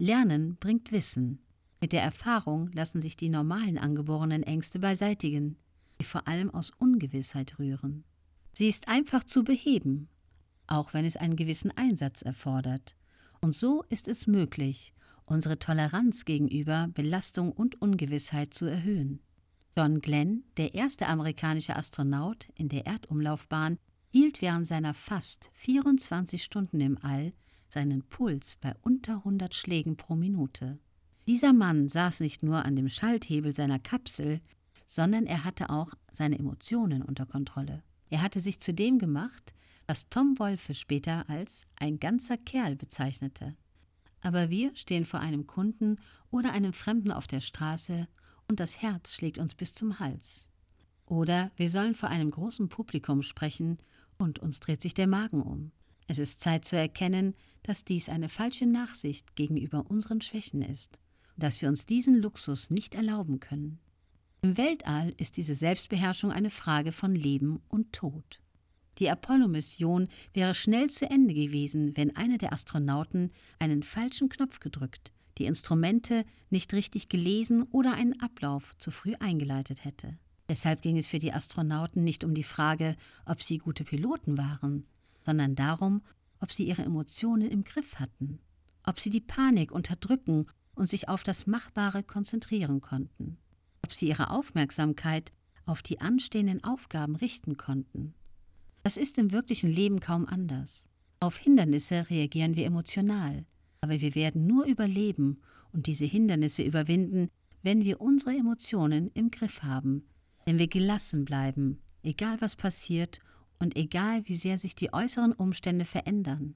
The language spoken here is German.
Lernen bringt Wissen. Mit der Erfahrung lassen sich die normalen angeborenen Ängste beseitigen, die vor allem aus Ungewissheit rühren. Sie ist einfach zu beheben, auch wenn es einen gewissen Einsatz erfordert. Und so ist es möglich, unsere Toleranz gegenüber Belastung und Ungewissheit zu erhöhen. John Glenn, der erste amerikanische Astronaut in der Erdumlaufbahn, hielt während seiner fast 24 Stunden im All seinen Puls bei unter 100 Schlägen pro Minute. Dieser Mann saß nicht nur an dem Schalthebel seiner Kapsel, sondern er hatte auch seine Emotionen unter Kontrolle. Er hatte sich zu dem gemacht, was Tom Wolfe später als ein ganzer Kerl bezeichnete. Aber wir stehen vor einem Kunden oder einem Fremden auf der Straße und das Herz schlägt uns bis zum Hals. Oder wir sollen vor einem großen Publikum sprechen und uns dreht sich der Magen um. Es ist Zeit zu erkennen, dass dies eine falsche Nachsicht gegenüber unseren Schwächen ist dass wir uns diesen Luxus nicht erlauben können. Im Weltall ist diese Selbstbeherrschung eine Frage von Leben und Tod. Die Apollo-Mission wäre schnell zu Ende gewesen, wenn einer der Astronauten einen falschen Knopf gedrückt, die Instrumente nicht richtig gelesen oder einen Ablauf zu früh eingeleitet hätte. Deshalb ging es für die Astronauten nicht um die Frage, ob sie gute Piloten waren, sondern darum, ob sie ihre Emotionen im Griff hatten, ob sie die Panik unterdrücken und sich auf das Machbare konzentrieren konnten, ob sie ihre Aufmerksamkeit auf die anstehenden Aufgaben richten konnten. Das ist im wirklichen Leben kaum anders. Auf Hindernisse reagieren wir emotional, aber wir werden nur überleben und diese Hindernisse überwinden, wenn wir unsere Emotionen im Griff haben, wenn wir gelassen bleiben, egal was passiert und egal wie sehr sich die äußeren Umstände verändern.